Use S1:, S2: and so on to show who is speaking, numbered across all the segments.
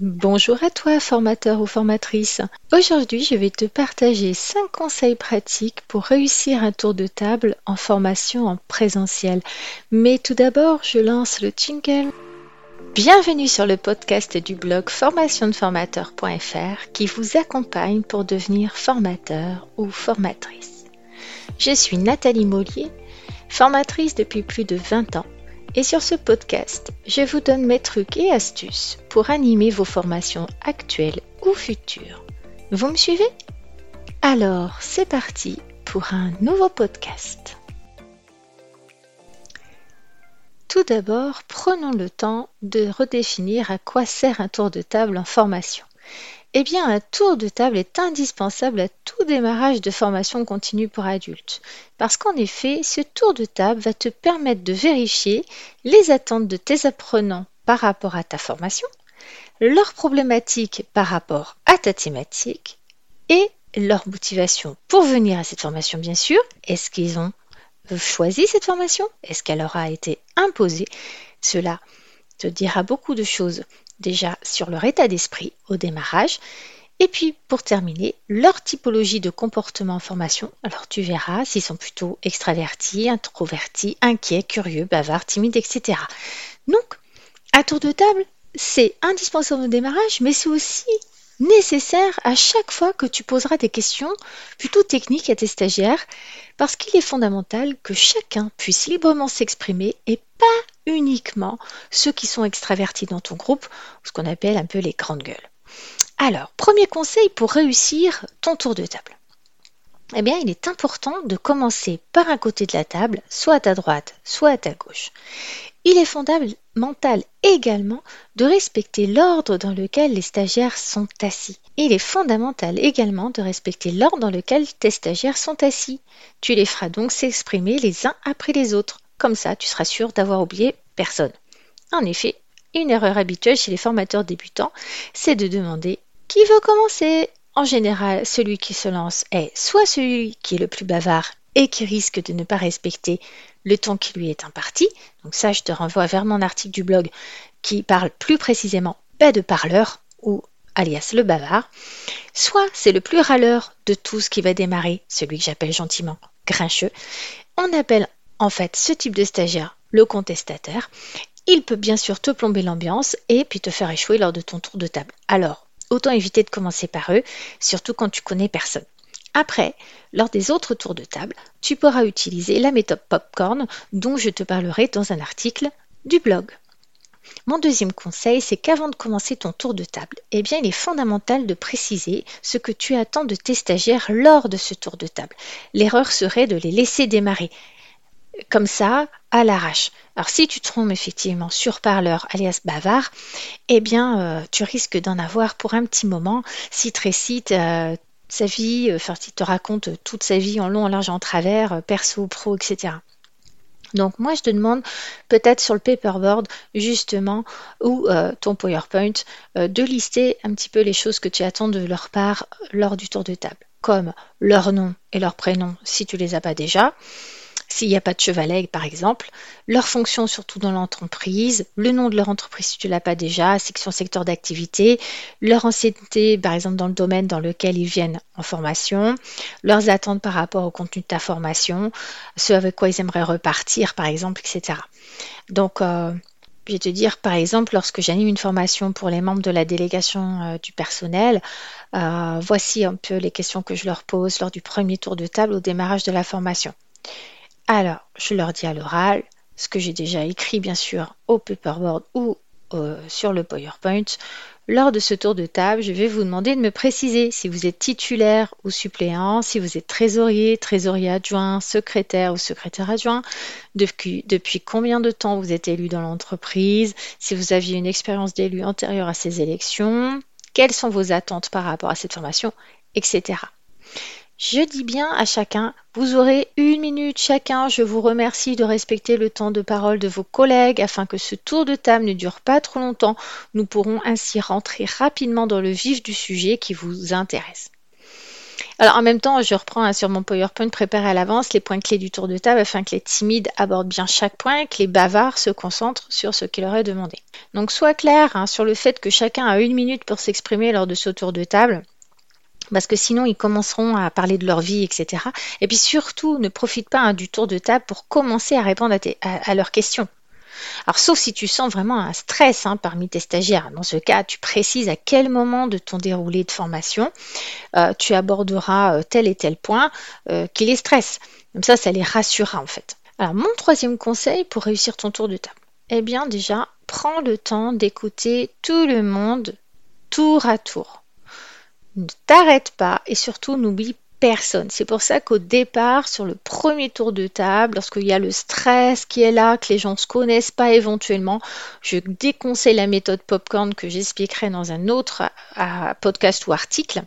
S1: Bonjour à toi, formateur ou formatrice. Aujourd'hui, je vais te partager 5 conseils pratiques pour réussir un tour de table en formation en présentiel. Mais tout d'abord, je lance le jingle. Bienvenue sur le podcast du blog formationdeformateur.fr qui vous accompagne pour devenir formateur ou formatrice. Je suis Nathalie Mollier, formatrice depuis plus de 20 ans et sur ce podcast, je vous donne mes trucs et astuces pour animer vos formations actuelles ou futures. Vous me suivez? Alors, c'est parti pour un nouveau podcast. Tout d'abord, prenons le temps de redéfinir à quoi sert un tour de table en formation. Eh bien, un tour de table est indispensable à tout démarrage de formation continue pour adultes, parce qu'en effet, ce tour de table va te permettre de vérifier les attentes de tes apprenants par rapport à ta formation, leurs problématiques par rapport à ta thématique et leur motivation pour venir à cette formation, bien sûr. Est-ce qu'ils ont choisi cette formation? Est-ce qu'elle leur a été imposée? Cela te dira beaucoup de choses déjà sur leur état d'esprit au démarrage. Et puis, pour terminer, leur typologie de comportement en formation. Alors, tu verras s'ils sont plutôt extravertis, introvertis, inquiets, curieux, bavards, timides, etc. Donc, à tour de table, c'est indispensable au démarrage, mais c'est aussi nécessaire à chaque fois que tu poseras des questions plutôt techniques à tes stagiaires, parce qu'il est fondamental que chacun puisse librement s'exprimer et pas uniquement ceux qui sont extravertis dans ton groupe, ce qu'on appelle un peu les grandes gueules. Alors, premier conseil pour réussir ton tour de table. Eh bien, il est important de commencer par un côté de la table, soit à ta droite, soit à ta gauche. Il est fondamental également de respecter l'ordre dans lequel les stagiaires sont assis. Il est fondamental également de respecter l'ordre dans lequel tes stagiaires sont assis. Tu les feras donc s'exprimer les uns après les autres. Comme ça, tu seras sûr d'avoir oublié personne. En effet, une erreur habituelle chez les formateurs débutants, c'est de demander qui veut commencer? En général, celui qui se lance est soit celui qui est le plus bavard et qui risque de ne pas respecter le temps qui lui est imparti. Donc ça, je te renvoie vers mon article du blog qui parle plus précisément pas de parleur ou alias le bavard. Soit c'est le plus râleur de tous qui va démarrer, celui que j'appelle gentiment grincheux. On appelle en fait ce type de stagiaire le contestataire. Il peut bien sûr te plomber l'ambiance et puis te faire échouer lors de ton tour de table. Alors, autant éviter de commencer par eux, surtout quand tu connais personne. Après, lors des autres tours de table, tu pourras utiliser la méthode Popcorn dont je te parlerai dans un article du blog. Mon deuxième conseil, c'est qu'avant de commencer ton tour de table, eh bien, il est fondamental de préciser ce que tu attends de tes stagiaires lors de ce tour de table. L'erreur serait de les laisser démarrer comme ça, à l'arrache. Alors si tu trompes effectivement sur parleur alias bavard, eh bien euh, tu risques d'en avoir pour un petit moment si te récite euh, sa vie, euh, enfin te raconte toute sa vie en long, en large, en travers, perso, pro, etc. Donc moi je te demande peut-être sur le paperboard justement ou ton PowerPoint de lister un petit peu les choses que tu attends de leur part lors du tour de table, comme leur nom et leur prénom si tu les as pas déjà, s'il n'y a pas de chevalet par exemple, leur fonction surtout dans l'entreprise, le nom de leur entreprise si tu ne l'as pas déjà, section secteur d'activité, leur ancienneté par exemple dans le domaine dans lequel ils viennent en formation, leurs attentes par rapport au contenu de ta formation, ce avec quoi ils aimeraient repartir par exemple, etc. Donc euh, je vais te dire, par exemple, lorsque j'anime une formation pour les membres de la délégation euh, du personnel, euh, voici un peu les questions que je leur pose lors du premier tour de table au démarrage de la formation. Alors, je leur dis à l'oral ce que j'ai déjà écrit, bien sûr, au paperboard ou euh, sur le PowerPoint. Lors de ce tour de table, je vais vous demander de me préciser si vous êtes titulaire ou suppléant, si vous êtes trésorier, trésorier adjoint, secrétaire ou secrétaire adjoint, depuis, depuis combien de temps vous êtes élu dans l'entreprise, si vous aviez une expérience d'élu antérieure à ces élections, quelles sont vos attentes par rapport à cette formation, etc. Je dis bien à chacun, vous aurez une minute chacun. Je vous remercie de respecter le temps de parole de vos collègues afin que ce tour de table ne dure pas trop longtemps. Nous pourrons ainsi rentrer rapidement dans le vif du sujet qui vous intéresse. Alors en même temps, je reprends hein, sur mon PowerPoint préparé à l'avance les points clés du tour de table afin que les timides abordent bien chaque point et que les bavards se concentrent sur ce qui leur est demandé. Donc sois clair hein, sur le fait que chacun a une minute pour s'exprimer lors de ce tour de table parce que sinon ils commenceront à parler de leur vie, etc. Et puis surtout, ne profite pas hein, du tour de table pour commencer à répondre à, leurs questions. Alors sauf si tu sens vraiment un stress hein, parmi tes stagiaires. Dans ce cas, tu précises à quel moment de ton déroulé de formation euh, tu aborderas euh, tel et tel point euh, qui les stresse. Comme ça, ça les rassurera en fait. Alors mon troisième conseil pour réussir ton tour de table. Eh bien déjà, prends le temps d'écouter tout le monde tour à tour. Ne t'arrête pas et surtout n'oublie personne. C'est pour ça qu'au départ, sur le premier tour de table, lorsqu'il y a le stress qui est là, que les gens ne se connaissent pas éventuellement, je déconseille la méthode popcorn que j'expliquerai dans un autre euh, podcast ou article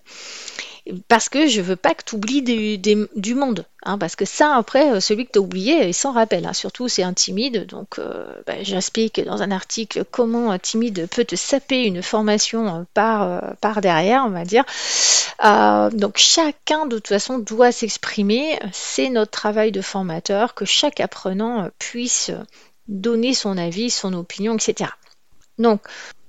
S1: parce que je veux pas que tu oublies du, monde. Hein, parce que ça, après, euh, celui que tu as oublié, il s'en rappelle. Hein. surtout, c'est un timide. Donc, euh, ben, j'explique dans un article comment un timide peut te saper une formation euh, par, par derrière, on va dire. donc, chacun, de toute façon, doit s'exprimer. C'est notre travail de formateur que chaque apprenant puisse donner son avis, son opinion, etc. Donc,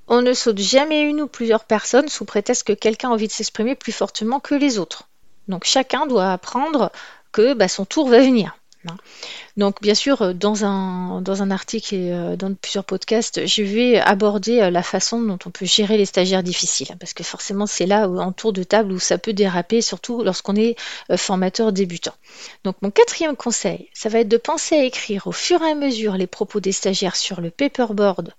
S1: on ne saute jamais une ou plusieurs personnes sous prétexte que quelqu'un a envie de s'exprimer plus fortement que les autres. Donc chacun doit apprendre que bah, son tour va venir. Donc bien sûr, dans un, dans un article et euh, dans plusieurs podcasts, je vais aborder euh, la façon dont on peut gérer les stagiaires difficiles, parce que forcément c'est là en tour de table où ça peut déraper, surtout lorsqu'on est euh, formateur débutant. Donc mon quatrième conseil, ça va être de penser à écrire au fur et à mesure les propos des stagiaires sur le paperboard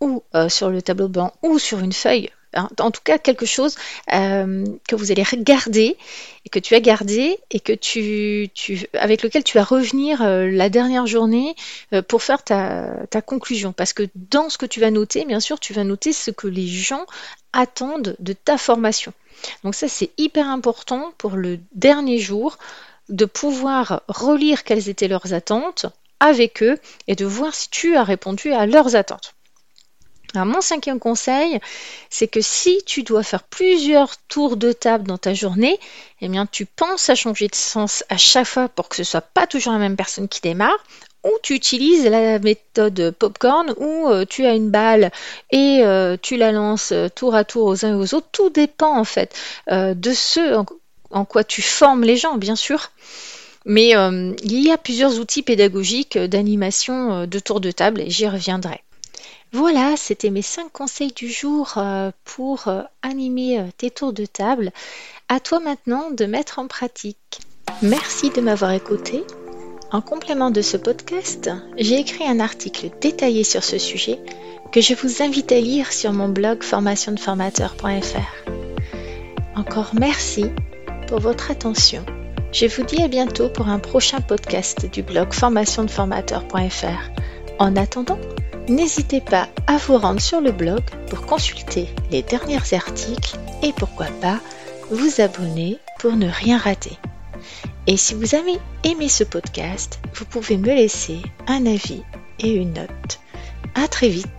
S1: ou euh, sur le tableau blanc ou sur une feuille. Hein. en tout cas, quelque chose euh, que vous allez regarder et que tu as gardé et que tu, avec lequel tu vas revenir euh, la dernière journée pour faire ta, conclusion. Parce que dans ce que tu vas noter, bien sûr, tu vas noter ce que les gens attendent de ta formation. Donc ça, c'est hyper important pour le dernier jour de pouvoir relire quelles étaient leurs attentes avec eux et de voir si tu as répondu à leurs attentes mon cinquième conseil, c'est que si tu dois faire plusieurs tours de table dans ta journée, eh bien, tu penses à changer de sens à chaque fois pour que ce soit pas toujours la même personne qui démarre, ou tu utilises la méthode popcorn où euh, tu as une balle et euh, tu la lances euh, tour à tour aux uns et aux autres. Tout dépend en fait de ce en, en, quoi tu formes les gens, bien sûr. Mais il y a plusieurs outils pédagogiques d'animation de tour de table et j'y reviendrai. Voilà, c'était mes cinq conseils du jour euh, pour euh, animer euh, tes tours de table. À toi maintenant de mettre en pratique. Merci de m'avoir écouté. En complément de ce podcast, j'ai écrit un article détaillé sur ce sujet que je vous invite à lire sur mon blog formationdeformateur.fr. Encore merci pour votre attention. Je vous dis à bientôt pour un prochain podcast du blog formationdeformateur.fr. En attendant, N'hésitez pas à vous rendre sur le blog pour consulter les derniers articles et pourquoi pas vous abonner pour ne rien rater. Et si vous avez aimé ce podcast, vous pouvez me laisser un avis et une note. À très vite